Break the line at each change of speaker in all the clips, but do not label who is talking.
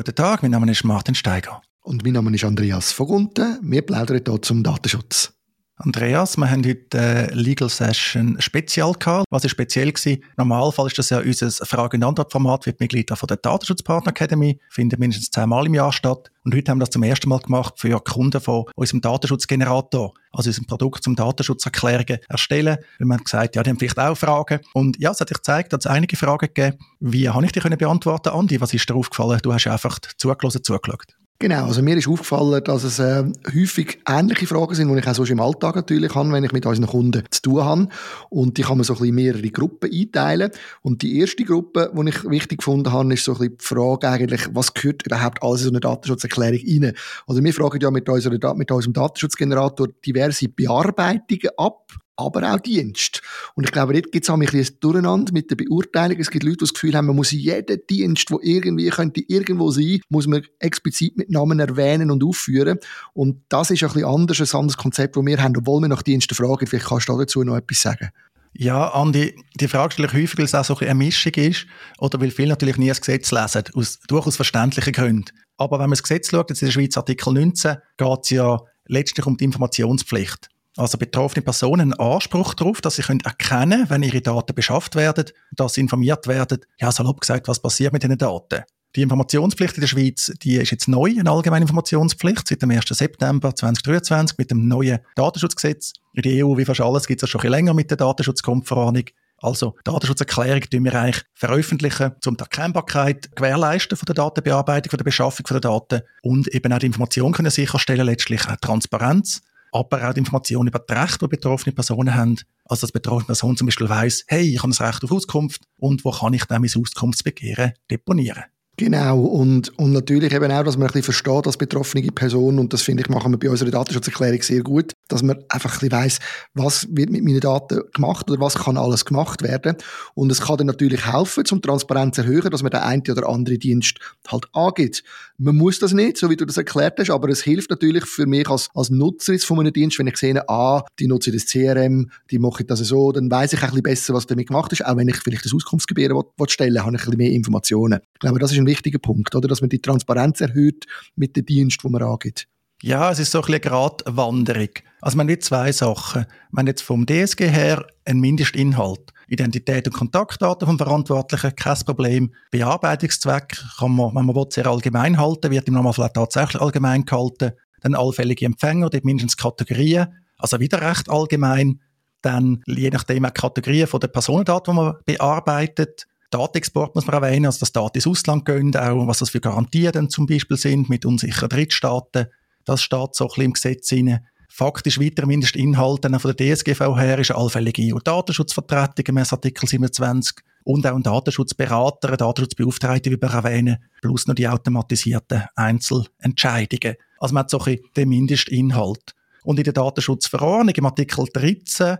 Guten Tag, mein Name ist Martin Steiger.
Und mein Name ist Andreas Vogunten. Wir plaudern hier zum Datenschutz.
Andreas, wir haben heute eine Legal Session Spezial gehabt. Was ist speziell gewesen? Normalfall ist das ja unser Frage- und Antwort-Format für die Mitglieder von der Datenschutzpartner Academy. Findet mindestens zehnmal im Jahr statt. Und heute haben wir das zum ersten Mal gemacht für Kunden von unserem Datenschutzgenerator, also unserem Produkt zum Datenschutzerklärungen erstellen. Weil man gesagt, ja, die haben vielleicht auch Fragen. Und ja, es hat sich gezeigt, dass es einige Fragen gegeben. Wie habe ich die können beantworten, Andi? Was ist dir aufgefallen? Du hast einfach zugelassen, zugeschaut.
Genau, also mir ist aufgefallen, dass es äh, häufig ähnliche Fragen sind, die ich auch sonst im Alltag natürlich habe, wenn ich mit unseren Kunden zu tun habe. Und die kann man so ein bisschen mehrere Gruppen einteilen. Und die erste Gruppe, die ich wichtig gefunden habe, ist so ein bisschen die Frage eigentlich, was gehört überhaupt alles in so eine Datenschutzerklärung rein? Also wir fragen ja mit, unserer, mit unserem Datenschutzgenerator diverse Bearbeitungen ab aber auch Dienst. Und ich glaube, dort gibt es auch ein bisschen Durcheinander mit der Beurteilung. Es gibt Leute, die das Gefühl haben, man muss jeden Dienst, der irgendwie könnte irgendwo sein, muss man explizit mit Namen erwähnen und aufführen. Und das ist ein bisschen anders, ein anderes Konzept, das wir haben, obwohl wir nach Diensten fragen. Vielleicht kannst du dazu noch etwas sagen.
Ja, Andi, die Frage stelle ich häufig, weil es auch so ein eine Mischung ist oder weil viele natürlich nie das Gesetz lesen, aus durchaus verständlichen Gründen. Aber wenn man das Gesetz schaut, jetzt in der Schweiz Artikel 19, geht es ja letztlich um die Informationspflicht also betroffene Personen einen Anspruch darauf, dass sie können erkennen wenn ihre Daten beschafft werden, dass sie informiert werden, ja, salopp gesagt, was passiert mit diesen Daten. Die Informationspflicht in der Schweiz, die ist jetzt neu, eine allgemeine Informationspflicht, seit dem 1. September 2023 mit dem neuen Datenschutzgesetz. In der EU, wie fast alles, gibt es schon ein länger mit der Datenschutzgrundverordnung. Also Datenschutzerklärung tun wir eigentlich veröffentlichen, um die Erkennbarkeit gewährleisten von der Datenbearbeitung, von der Beschaffung von der Daten und eben auch die Information können sicherstellen, letztlich auch Transparenz aber auch Informationen über die Rechte, die betroffene Personen haben. Also, dass betroffene Person zum Beispiel weiss, hey, ich habe ein Recht auf Auskunft und wo kann ich dann mein Auskunftsbegehren deponieren?
Genau, und, und natürlich eben auch, dass man ein bisschen versteht als betroffene Person, und das finde ich, machen wir bei unserer Datenschutzerklärung sehr gut, dass man einfach ein bisschen weiss, was wird mit meinen Daten gemacht oder was kann alles gemacht werden. Und es kann dann natürlich helfen, zum Transparenz zu erhöhen, dass man den einen oder anderen Dienst halt angibt. Man muss das nicht, so wie du das erklärt hast, aber es hilft natürlich für mich als, als Nutzer von einem Dienst, wenn ich sehe, ah, die nutzen das CRM, die machen das so, dann weiß ich ein bisschen besser, was damit gemacht ist. Auch wenn ich vielleicht das Auskunftsgebühren stellen will, habe ich ein bisschen mehr Informationen. Ich glaube, das ist ein wichtiger Punkt, oder? Dass man die Transparenz erhöht mit dem Dienst, den man angibt.
Ja, es ist so ein bisschen Gratwanderung. Also man hat zwei Sachen. Man hat vom DSG her einen Mindestinhalt. Identität und Kontaktdaten vom Verantwortlichen, kein Problem. Bearbeitungszweck kann man, wenn man will, sehr allgemein halten, wird im Normalfall tatsächlich allgemein gehalten. Dann allfällige Empfänger, die mindestens Kategorien, also wieder recht allgemein. Dann je nachdem auch Kategorien von den Personendaten, die man bearbeitet. Datenexport muss man erwähnen, also dass Daten ins Ausland gehen, auch was das für Garantien dann zum Beispiel sind mit unsicheren Drittstaaten. Das steht so ein bisschen im Gesetz drin. Faktisch weiter Mindestinhalte von der DSGV her ist eine allfällige EU-Datenschutzvertretung gemäß Artikel 27 und auch ein Datenschutzberater, ein Datenschutzbeauftragter, wie wir erwähnen, plus noch die automatisierten Einzelentscheidungen. Also man hat so ein bisschen den Mindestinhalt. Und in der Datenschutzverordnung im Artikel 13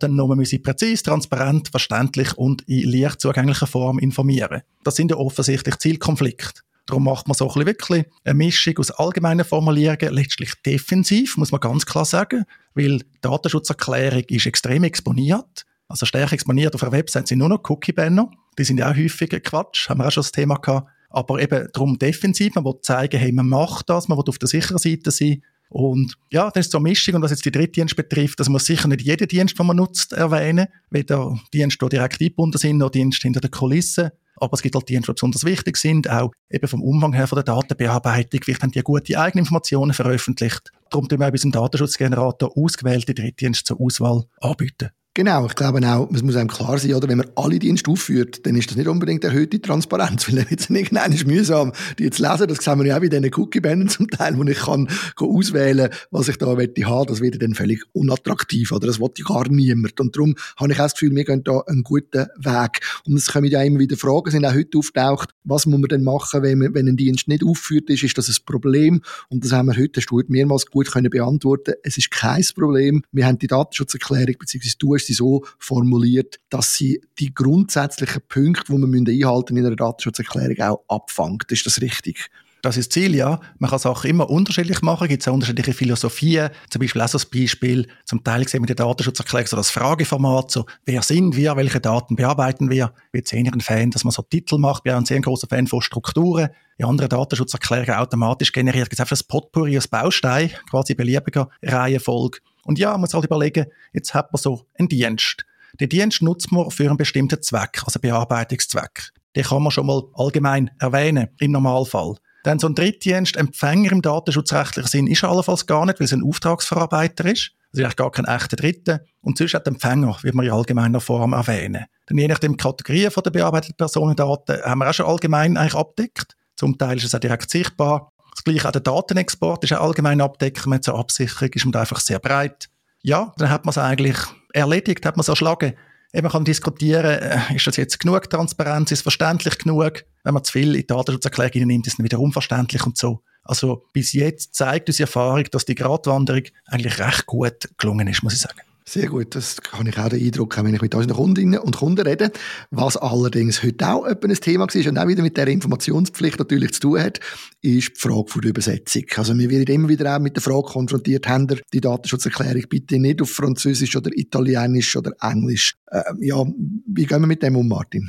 dann nur, man müsse präzise, transparent, verständlich und in leicht zugänglicher Form informieren. Das sind ja offensichtlich Zielkonflikte. Darum macht man so ein bisschen wirklich eine Mischung aus allgemeinen Formulierungen, letztlich defensiv, muss man ganz klar sagen, weil die Datenschutzerklärung ist extrem exponiert. Also stärker exponiert auf der Website sind nur noch Cookie-Banner. Die sind ja auch häufiger Quatsch, haben wir auch schon das Thema gehabt. Aber eben darum defensiv, man will zeigen, hey, man macht das, man will auf der sicheren Seite sein. Und ja, das ist so eine Mischung. Und was jetzt die Drittdienst betrifft, das muss sicher nicht jeden Dienst, den man nutzt, erwähnen. Weder Dienste, die direkt eingebunden sind, noch Dienste hinter der Kulisse. Aber es gibt halt Dienste, die besonders wichtig sind, auch eben vom Umfang her von der Datenbearbeitung. Vielleicht haben die gute eigene Informationen veröffentlicht. Darum tun wir auch bei unserem Datenschutzgenerator ausgewählte Drittdienste zur Auswahl anbieten.
Genau, ich glaube auch, es muss einem klar sein, oder, wenn man alle Dienste aufführt, dann ist das nicht unbedingt erhöhte Transparenz, weil dann wird es irgendwann mühsam, die jetzt lesen, das sehen wir ja auch bei diesen Cookie-Bannern zum Teil, wo ich kann auswählen was ich da möchte haben, das wird dann völlig unattraktiv, oder, das will ja gar niemand. Und darum habe ich auch das Gefühl, wir gehen da einen guten Weg. Und es kommen ja immer wieder Fragen, sind auch heute auftaucht, was muss man denn machen, wenn, man, wenn ein Dienst nicht aufgeführt ist, ist das ein Problem? Und das haben wir heute, hast du mehrmals gut können beantworten. Es ist kein Problem. Wir haben die Datenschutzerklärung, beziehungsweise du hast sie so formuliert, dass sie die grundsätzlichen Punkte, die wir einhalten in einer Datenschutzerklärung auch abfangt. Ist das richtig?
Das ist das Ziel, ja. Man kann Sachen immer unterschiedlich machen, gibt es unterschiedliche Philosophien, zum Beispiel auch so das Beispiel, zum Teil sehen wir den Datenschutzerklärung so das Frageformat, so wer sind wir, welche Daten bearbeiten wir. Ich bin jetzt ein Fan, dass man so Titel macht, ich bin auch ein sehr großer Fan von Strukturen. In anderen Datenschutzerklärungen automatisch generiert, gibt es einfach ein Potpourri aus Baustein, quasi beliebiger Reihenfolge. Und ja, man muss halt überlegen, jetzt hat man so einen Dienst. Den Dienst nutzt man für einen bestimmten Zweck, also Bearbeitungszweck. Den kann man schon mal allgemein erwähnen, im Normalfall. Dann so ein Drittdienst, Empfänger im datenschutzrechtlichen Sinn ist er allenfalls gar nicht, weil es ein Auftragsverarbeiter ist. Also eigentlich gar kein echter Dritter. Und sonst hat Empfänger, wie wir in allgemeiner Form erwähnen. Dann je nachdem Kategorien der bearbeiteten Personendaten haben wir auch schon allgemein eigentlich abdeckt. Zum Teil ist es auch direkt sichtbar. Das gleiche auch der Datenexport ist auch allgemein abdeckt. Mit zur Absicherung ist man einfach sehr breit. Ja, dann hat man es eigentlich erledigt, hat man es erschlagen. Eben kann diskutieren, äh, ist das jetzt genug Transparenz, ist es verständlich genug? Wenn man zu viel in die Datenschutzerklärung nimmt, ist es dann wieder unverständlich und so. Also bis jetzt zeigt unsere Erfahrung, dass die Gratwanderung eigentlich recht gut gelungen ist, muss ich sagen.
Sehr gut, das kann ich auch den Eindruck haben, wenn ich mit unseren Kundinnen und Kunden rede. Was allerdings heute auch ein Thema war und auch wieder mit der Informationspflicht natürlich zu tun hat, ist die Frage der Übersetzung. Also wir werden immer wieder auch mit der Frage konfrontiert, haben die Datenschutzerklärung bitte nicht auf Französisch oder Italienisch oder Englisch? Äh, ja, wie gehen wir mit dem um, Martin?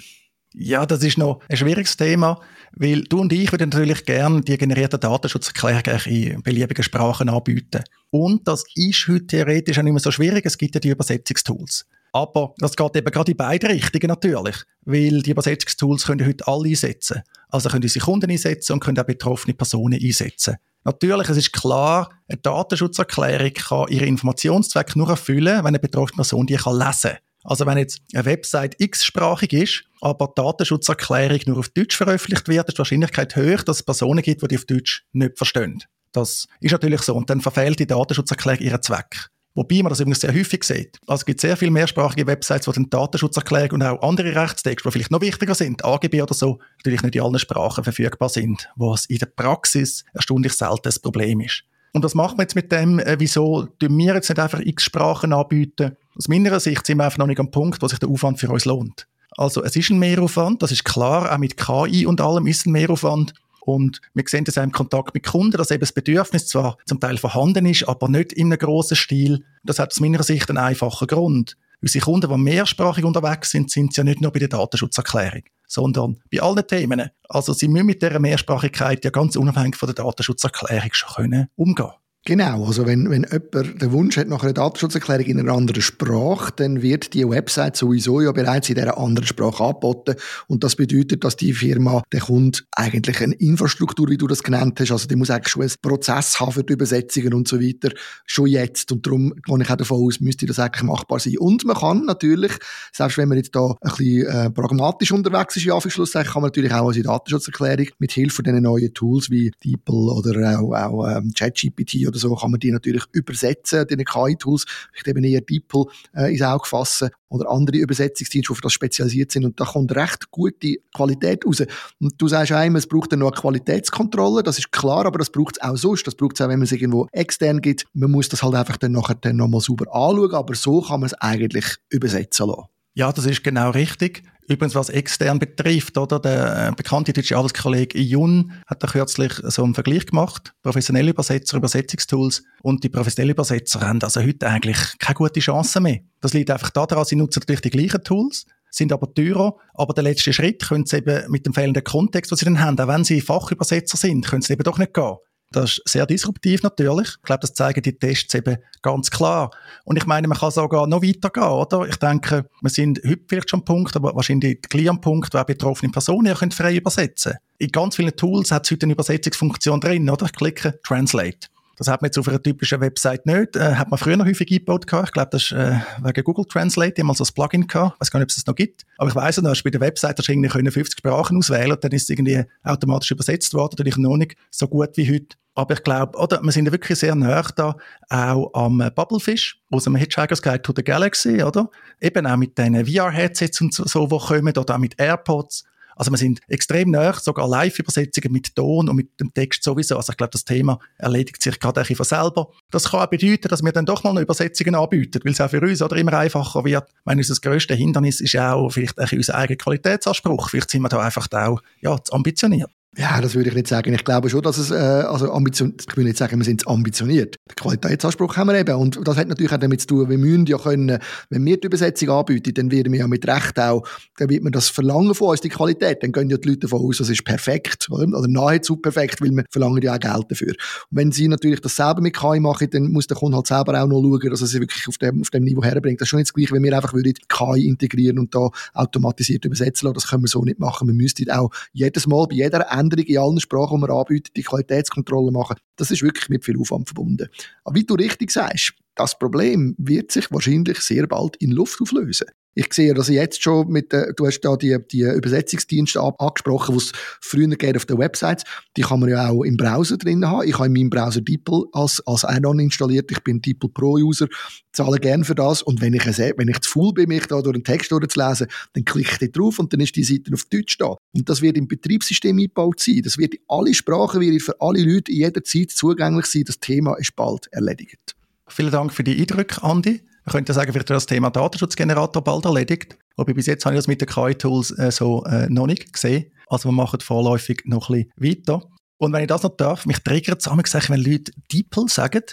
Ja, das ist noch ein schwieriges Thema, weil du und ich würden natürlich gerne die generierten Datenschutzerklärungen in beliebigen Sprachen anbieten. Und das ist heute theoretisch auch nicht mehr so schwierig, es gibt ja die Übersetzungstools. Aber das geht eben gerade in beide Richtungen natürlich, weil die Übersetzungstools können heute alle einsetzen. Also können unsere Kunden einsetzen und können auch betroffene Personen einsetzen. Natürlich, es ist klar, eine Datenschutzerklärung kann ihren Informationszweck nur erfüllen, wenn eine betroffene Person die kann lesen kann. Also wenn jetzt eine Website x-sprachig ist, aber die Datenschutzerklärung nur auf Deutsch veröffentlicht wird, ist die Wahrscheinlichkeit hoch, dass es Personen gibt, die die auf Deutsch nicht verstehen. Das ist natürlich so. Und dann verfehlt die Datenschutzerklärung ihren Zweck. Wobei man das übrigens sehr häufig sieht. Also es gibt sehr viele mehrsprachige Websites, wo dann Datenschutzerklärung und auch andere Rechtstexte, die vielleicht noch wichtiger sind, AGB oder so, natürlich nicht in allen Sprachen verfügbar sind, was in der Praxis erstaunlich selten ein Problem ist. Und was machen wir jetzt mit dem? Äh, wieso tun wir jetzt nicht einfach x Sprachen anbieten? Aus meiner Sicht sind wir einfach noch nicht am Punkt, wo sich der Aufwand für uns lohnt. Also es ist ein Mehraufwand, das ist klar, auch mit KI und allem ist ein Mehraufwand. Und wir sehen das auch im Kontakt mit Kunden, dass eben das Bedürfnis zwar zum Teil vorhanden ist, aber nicht in einem grossen Stil. Das hat aus meiner Sicht einen einfachen Grund. Unsere Kunden, die mehrsprachig unterwegs sind, sind ja nicht nur bei der Datenschutzerklärung, sondern bei allen Themen. Also sie müssen mit dieser Mehrsprachigkeit ja ganz unabhängig von der Datenschutzerklärung schon können umgehen
Genau, also wenn, wenn jemand den Wunsch hat nach einer Datenschutzerklärung in einer anderen Sprache, dann wird die Website sowieso ja bereits in dieser anderen Sprache angeboten und das bedeutet, dass die Firma, der Kunde eigentlich eine Infrastruktur, wie du das genannt hast, also die muss eigentlich schon einen Prozess haben für die Übersetzungen und so weiter, schon jetzt und darum gehe ich auch davon aus, müsste das eigentlich machbar sein. Und man kann natürlich, selbst wenn man jetzt da ein bisschen äh, pragmatisch unterwegs ist, ja, für Schlussendlich kann man natürlich auch unsere Datenschutzerklärung mit Hilfe von diesen neuen Tools wie DeepL oder auch, auch ähm, ChatGPT oder oder so kann man die natürlich übersetzen, die KI-Tools, vielleicht eben eher DeepL äh, ins Auge fassen oder andere Übersetzungsdienste, die für das spezialisiert sind und da kommt recht gute Qualität raus. Und du sagst auch immer, es braucht dann noch eine Qualitätskontrolle, das ist klar, aber das braucht es auch sonst, das braucht es auch, wenn man es irgendwo extern gibt. Man muss das halt einfach dann nachher dann nochmal sauber anschauen, aber so kann man es eigentlich übersetzen lassen.
Ja, das ist genau richtig. Übrigens, was extern betrifft, oder? Der äh, bekannte deutsche Arbeitskollege Jun hat da kürzlich so einen Vergleich gemacht. Professionelle Übersetzer, Übersetzungstools und die professionellen Übersetzer haben also heute eigentlich keine gute Chance mehr. Das liegt einfach daran, sie nutzen natürlich die gleichen Tools, sind aber teurer, aber der letzte Schritt können sie eben mit dem fehlenden Kontext, was sie dann haben, auch wenn sie Fachübersetzer sind, können sie eben doch nicht gehen. Das ist sehr disruptiv natürlich. Ich glaube, das zeigen die Tests eben ganz klar. Und ich meine, man kann sogar noch weitergehen, oder? Ich denke, wir sind heute vielleicht schon am Punkt, aber wahrscheinlich gleich am Punkt, wo betroffene Personen ja frei übersetzen können. In ganz vielen Tools hat es heute eine Übersetzungsfunktion drin, oder? Ich klicke Translate. Das hat man jetzt auf einer typischen Website nicht. Äh, hat man früher noch häufig eingebaut Ich glaube, das ist äh, wegen Google Translate, die haben mal so ein Plugin gehabt. Ich weiß gar nicht, ob es das noch gibt. Aber ich weiss noch, bei der Website hast du irgendwie 50 Sprachen auswählen und dann ist es irgendwie automatisch übersetzt worden. Natürlich noch nicht so gut wie heute. Aber ich glaube, oder, wir sind wirklich sehr nah da, auch am Bubblefish, aus dem Hitchhiker's Guide to the Galaxy, oder? Eben auch mit den VR-Headsets und so, die kommen, oder auch mit AirPods. Also wir sind extrem nah, sogar Live-Übersetzungen mit Ton und mit dem Text sowieso. Also ich glaube, das Thema erledigt sich gerade ein von selber. Das kann auch bedeuten, dass wir dann doch mal eine Übersetzungen anbieten, weil es auch für uns oder immer einfacher wird. Meine, unser grösstes Hindernis ist auch vielleicht ein unser eigener Qualitätsanspruch. Vielleicht sind wir da einfach auch ja, zu ambitioniert.
Ja, das würde ich nicht sagen. Ich glaube schon, dass es, äh, also Ambition, ich will nicht sagen, wir sind ambitioniert. Den Qualitätsanspruch haben wir eben. Und das hat natürlich auch damit zu tun, wir müssen ja können, wenn wir die Übersetzung anbieten, dann werden wir ja mit Recht auch, dann wird man das verlangen von uns, die Qualität. Dann gehen ja die Leute davon aus, das ist perfekt, oder? oder nahezu perfekt, weil wir verlangen ja auch Geld dafür. Und wenn sie natürlich das selber mit KI machen, dann muss der Kunde halt selber auch noch schauen, dass er sie wirklich auf dem, auf dem Niveau herbringt. Das ist schon nicht das Gleiche, wenn wir einfach würden KI integrieren und da automatisiert übersetzen lassen. Das können wir so nicht machen. Wir müssten auch jedes Mal bei jeder Änderung in allen Sprachen, die wir anbieten, die Qualitätskontrolle machen. Das ist wirklich mit viel Aufwand verbunden. Aber wie du richtig sagst, das Problem wird sich wahrscheinlich sehr bald in Luft auflösen. Ich sehe das jetzt schon mit, äh, du hast da die, die Übersetzungsdienste angesprochen, die es früher geht auf der Website. Die kann man ja auch im Browser drin haben. Ich habe in meinem Browser DeepL als, als Add-on installiert. Ich bin DeepL Pro-User, zahle gerne für das. Und wenn ich, wenn ich zu faul bin, mich da durch den Text durchzulesen, dann klicke ich drauf und dann ist die Seite auf Deutsch da. Und das wird im Betriebssystem eingebaut sein. Das wird in alle Sprachen, wird für alle Leute in jeder Zeit zugänglich sein. Das Thema ist bald erledigt.
Vielen Dank für die Eindrücke, Andi. Man könnte sagen, vielleicht das Thema Datenschutzgenerator bald erledigt. Aber bis jetzt habe ich das mit den KI-Tools äh, so äh, noch nicht gesehen. Also wir machen vorläufig noch ein bisschen weiter. Und wenn ich das noch darf, mich triggert es gesagt, wenn Leute DeepL sagen.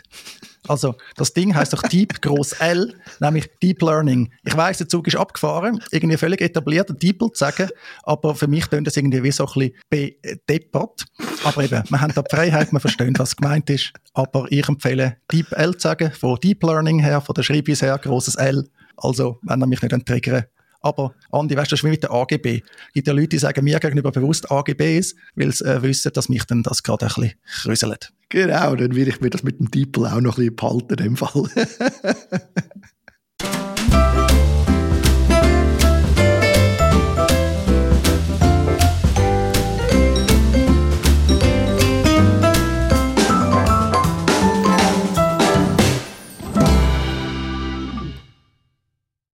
Also, das Ding heißt doch Deep groß L, nämlich Deep Learning. Ich weiß, der Zug ist abgefahren, irgendwie völlig etabliert, DeepL zu sagen, aber für mich klingt das irgendwie wie so ein bisschen bedeppert. Aber eben, wir haben da die Freiheit, wir verstehen, was gemeint ist. Aber ich empfehle Deep L zu sagen, von Deep Learning her, von der Schreibweise her, großes L. Also, wenn er mich nicht triggern aber Andi, weißt du, das ist wie mit der AGB. Es gibt ja Leute, die sagen mir gegenüber bewusst AGBs, weil sie äh, wissen, dass mich dann das gerade ein bisschen krüselt.
Genau, dann will ich mir das mit dem Titel auch noch ein bisschen behalten, in dem Fall.